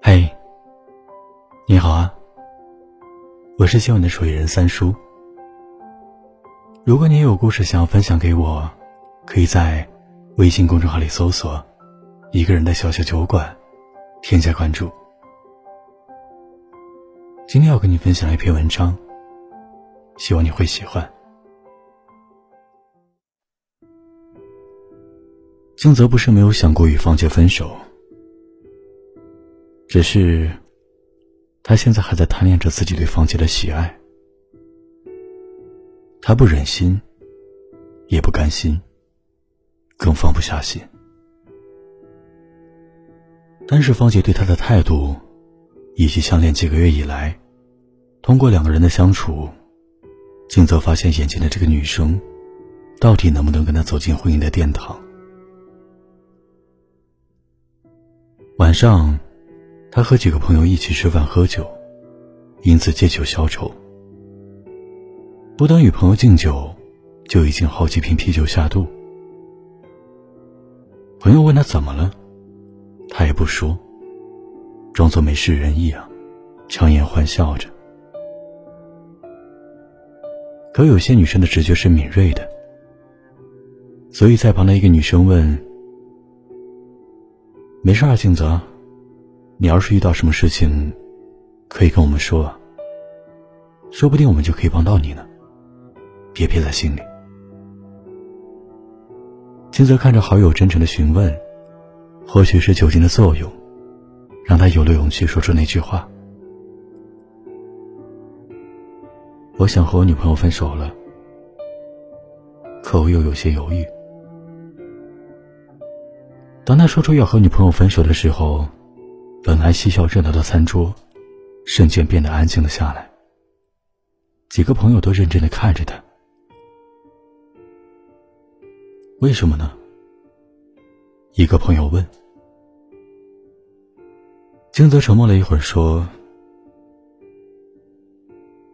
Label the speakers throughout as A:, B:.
A: 嘿，你好啊，我是今晚的守夜人三叔。如果你有故事想要分享给我，可以在微信公众号里搜索“一个人的小小酒馆”，添加关注。今天要跟你分享一篇文章，希望你会喜欢。静泽不是没有想过与方杰分手，只是他现在还在贪恋着自己对方杰的喜爱，他不忍心，也不甘心，更放不下心。但是方杰对他的态度，以及相恋几个月以来，通过两个人的相处，静泽发现眼前的这个女生，到底能不能跟他走进婚姻的殿堂。晚上，他和几个朋友一起吃饭喝酒，因此借酒消愁。不等与朋友敬酒，就已经好几瓶啤酒下肚。朋友问他怎么了，他也不说，装作没事人一样，强颜欢笑着。可有些女生的直觉是敏锐的，所以在旁的一个女生问。没事啊，静泽，你要是遇到什么事情，可以跟我们说，说不定我们就可以帮到你呢。别憋在心里。金泽看着好友真诚的询问，或许是酒精的作用，让他有了勇气说出那句话：“我想和我女朋友分手了。”可我又有些犹豫。当他说出要和女朋友分手的时候，本来嬉笑热闹的餐桌，瞬间变得安静了下来。几个朋友都认真的看着他。为什么呢？一个朋友问。金泽沉默了一会儿，说：“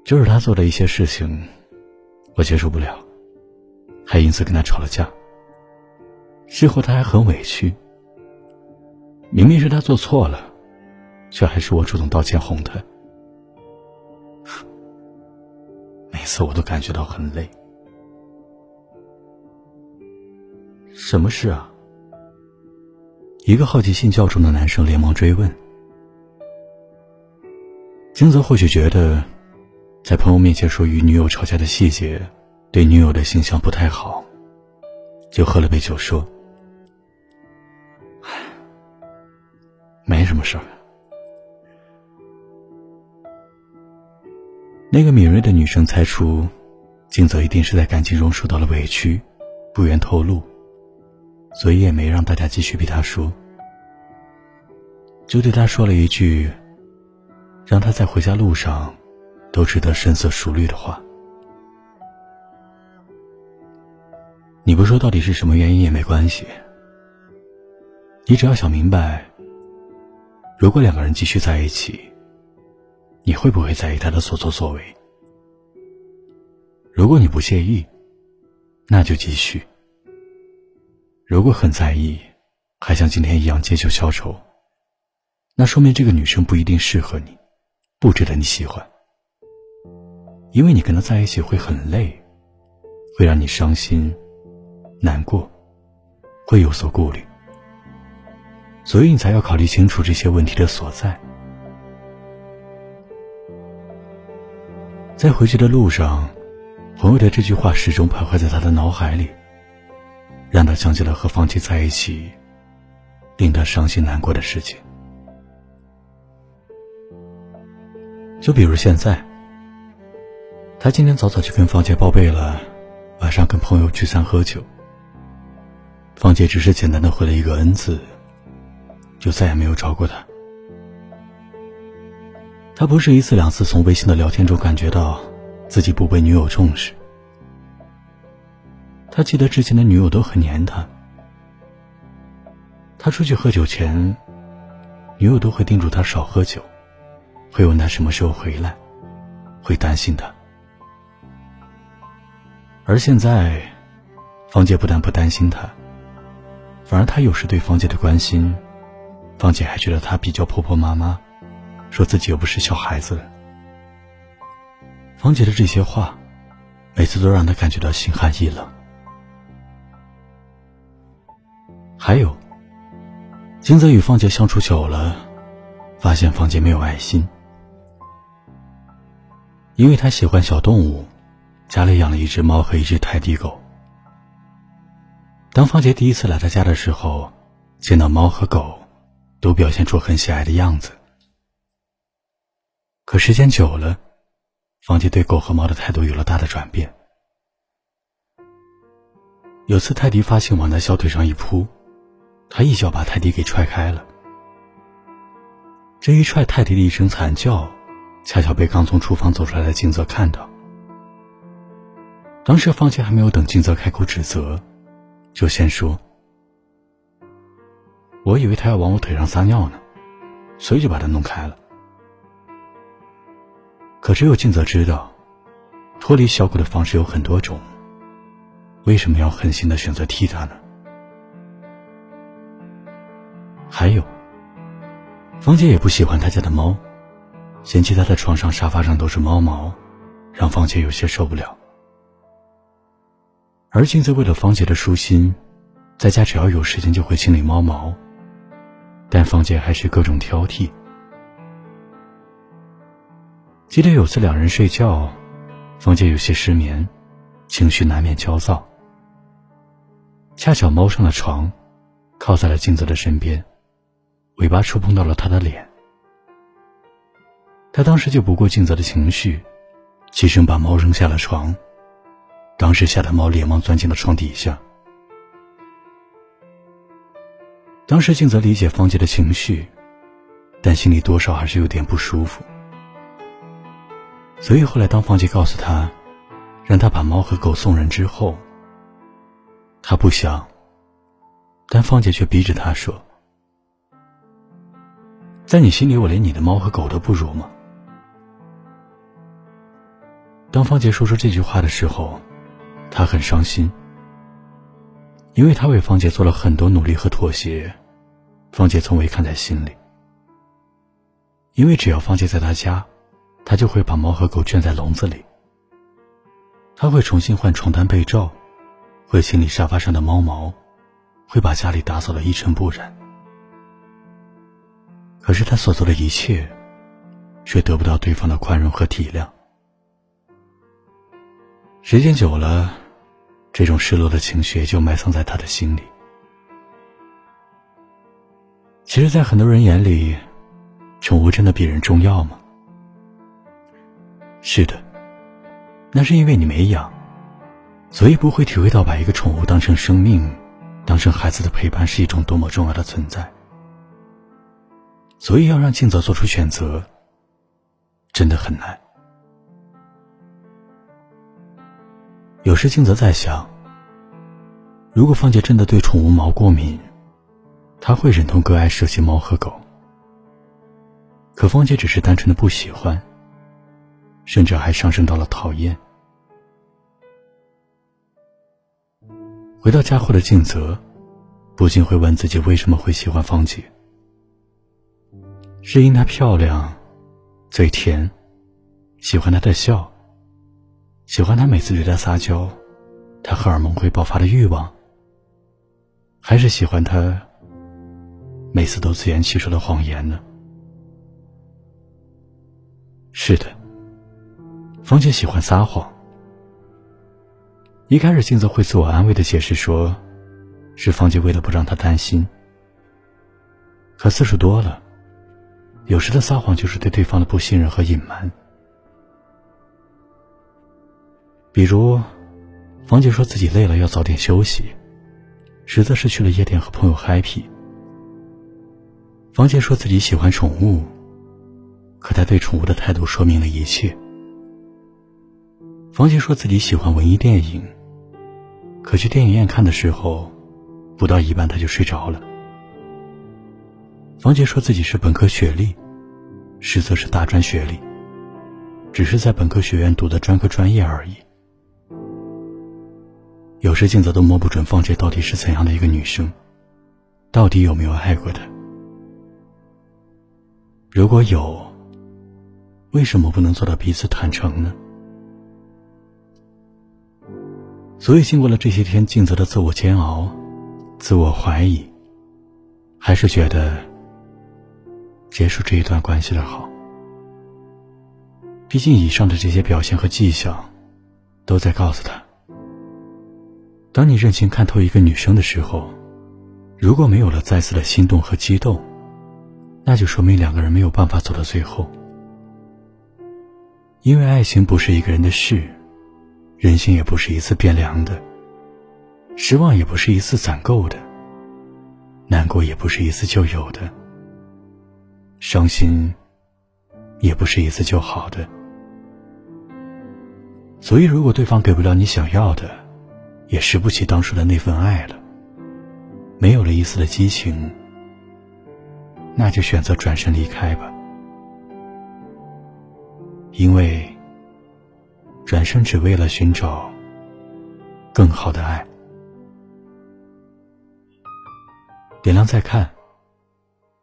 A: 就是他做的一些事情，我接受不了，还因此跟他吵了架。”事后他还很委屈，明明是他做错了，却还是我主动道歉哄他。每次我都感觉到很累。什么事啊？一个好奇心较重的男生连忙追问。金泽或许觉得，在朋友面前说与女友吵架的细节，对女友的形象不太好，就喝了杯酒说。唉没什么事儿。那个敏锐的女生猜出，静泽一定是在感情中受到了委屈，不愿透露，所以也没让大家继续逼他说，就对他说了一句，让他在回家路上都值得深思熟虑的话：“你不说到底是什么原因也没关系，你只要想明白。”如果两个人继续在一起，你会不会在意他的所作所为？如果你不介意，那就继续；如果很在意，还像今天一样借酒消愁，那说明这个女生不一定适合你，不值得你喜欢。因为你跟她在一起会很累，会让你伤心、难过，会有所顾虑。所以你才要考虑清楚这些问题的所在。在回去的路上，朋友的这句话始终徘徊在他的脑海里，让他想起了和方琪在一起，令他伤心难过的事情。就比如现在，他今天早早就跟方杰报备了，晚上跟朋友聚餐喝酒。方杰只是简单的回了一个“恩”字。就再也没有找过他。他不是一次两次从微信的聊天中感觉到自己不被女友重视。他记得之前的女友都很黏他。他出去喝酒前，女友都会叮嘱他少喝酒，会问他什么时候回来，会担心他。而现在，方杰不但不担心他，反而他有时对方杰的关心。方姐还觉得他比较婆婆妈妈，说自己又不是小孩子了。芳姐的这些话，每次都让他感觉到心寒意冷。还有，金泽与芳姐相处久了，发现芳姐没有爱心，因为她喜欢小动物，家里养了一只猫和一只泰迪狗。当芳姐第一次来他家的时候，见到猫和狗，都表现出很喜爱的样子。可时间久了，方杰对狗和猫的态度有了大的转变。有次泰迪发现往他小腿上一扑。他一脚把泰迪给踹开了，这一踹，泰迪的一声惨叫，恰巧被刚从厨房走出来的金泽看到。当时方杰还没有等金泽开口指责，就先说：“我以为他要往我腿上撒尿呢，所以就把他弄开了。可只有静泽知道，脱离小狗的方式有很多种，为什么要狠心的选择踢他呢？”还有，芳姐也不喜欢他家的猫，嫌弃他的床上、沙发上都是猫毛，让芳姐有些受不了。而静子为了芳姐的舒心，在家只要有时间就会清理猫毛，但芳姐还是各种挑剔。记得有次两人睡觉，芳姐有些失眠，情绪难免焦躁。恰巧猫上了床，靠在了镜子的身边。尾巴触碰到了他的脸，他当时就不顾静泽的情绪，起身把猫扔下了床。当时吓得猫连忙钻进了床底下。当时静泽理解方杰的情绪，但心里多少还是有点不舒服。所以后来当方杰告诉他，让他把猫和狗送人之后，他不想，但方杰却逼着他说。在你心里，我连你的猫和狗都不如吗？当方杰说出这句话的时候，他很伤心，因为他为方杰做了很多努力和妥协，方杰从未看在心里。因为只要方杰在他家，他就会把猫和狗圈在笼子里，他会重新换床单被罩，会清理沙发上的猫毛，会把家里打扫的一尘不染。可是他所做的一切，却得不到对方的宽容和体谅。时间久了，这种失落的情绪就埋藏在他的心里。其实，在很多人眼里，宠物真的比人重要吗？是的，那是因为你没养，所以不会体会到把一个宠物当成生命、当成孩子的陪伴是一种多么重要的存在。所以要让静泽做出选择，真的很难。有时静泽在想，如果芳姐真的对宠物毛过敏，他会忍痛割爱舍弃猫和狗。可芳姐只是单纯的不喜欢，甚至还上升到了讨厌。回到家后的静泽，不禁会问自己为什么会喜欢芳姐。是因她漂亮，嘴甜，喜欢她的笑，喜欢她每次对她撒娇，她荷尔蒙会爆发的欲望，还是喜欢她每次都自圆其说的谎言呢？是的，芳姐喜欢撒谎。一开始，镜子会自我安慰的解释说，是方姐为了不让她担心。可次数多了。有时的撒谎就是对对方的不信任和隐瞒。比如，房姐说自己累了要早点休息，实则是去了夜店和朋友 happy。房姐说自己喜欢宠物，可她对宠物的态度说明了一切。房姐说自己喜欢文艺电影，可去电影院看的时候，不到一半他就睡着了。房姐说自己是本科学历。实则是大专学历，只是在本科学院读的专科专业而已。有时静泽都摸不准方姐到底是怎样的一个女生，到底有没有爱过他。如果有，为什么不能做到彼此坦诚呢？所以，经过了这些天静泽的自我煎熬、自我怀疑，还是觉得结束这一段关系的好。毕竟，以上的这些表现和迹象，都在告诉他：当你认清看透一个女生的时候，如果没有了再次的心动和激动，那就说明两个人没有办法走到最后。因为爱情不是一个人的事。人心也不是一次变凉的，失望也不是一次攒够的，难过也不是一次就有的，伤心也不是一次就好的。所以，如果对方给不了你想要的，也拾不起当初的那份爱了，没有了一丝的激情，那就选择转身离开吧，因为。转身只为了寻找更好的爱。点亮再看，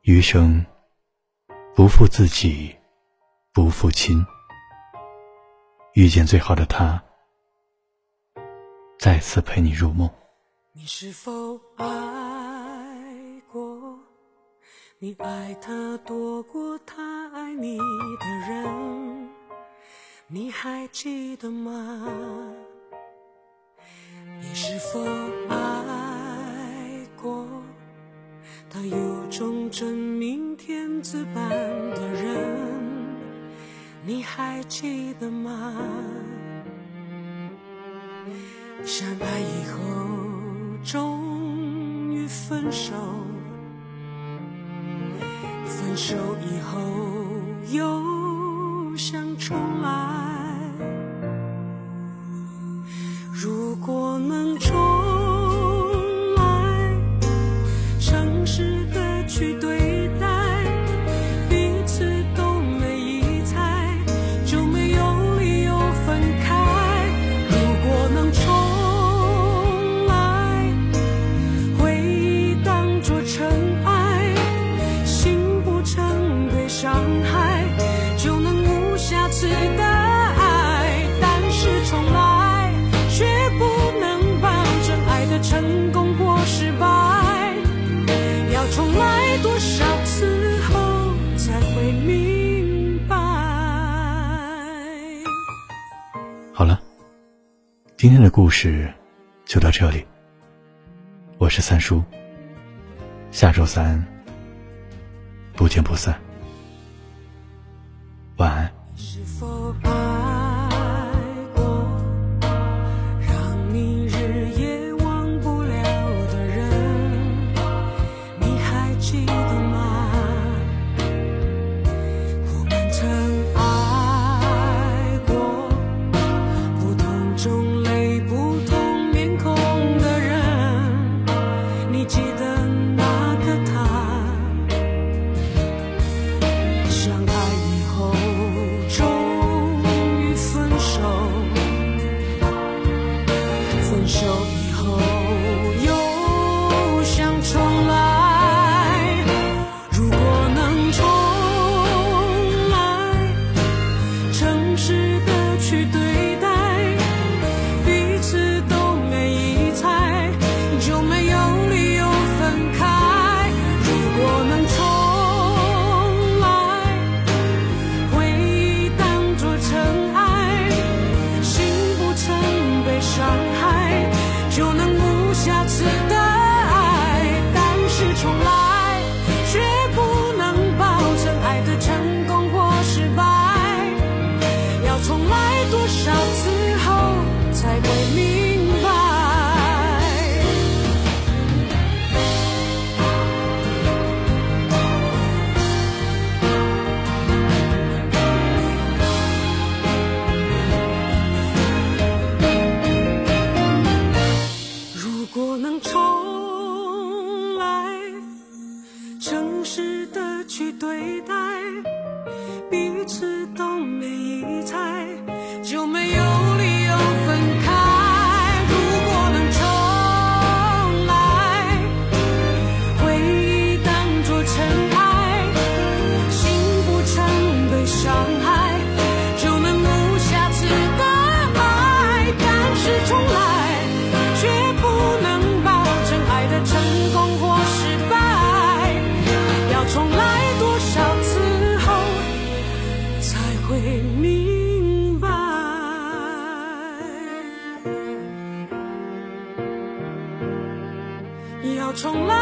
A: 余生不负自己，不负亲。遇见最好的他，再次陪你入梦。
B: 你是否爱过？你爱他多过他爱你的人？你还记得吗？你是否爱过他有种真命天子般的人？你还记得吗？相爱以后终于分手，分手以后又重来。
A: 今天的故事就到这里，我是三叔。下周三不见不散，晚安。
B: you 重来？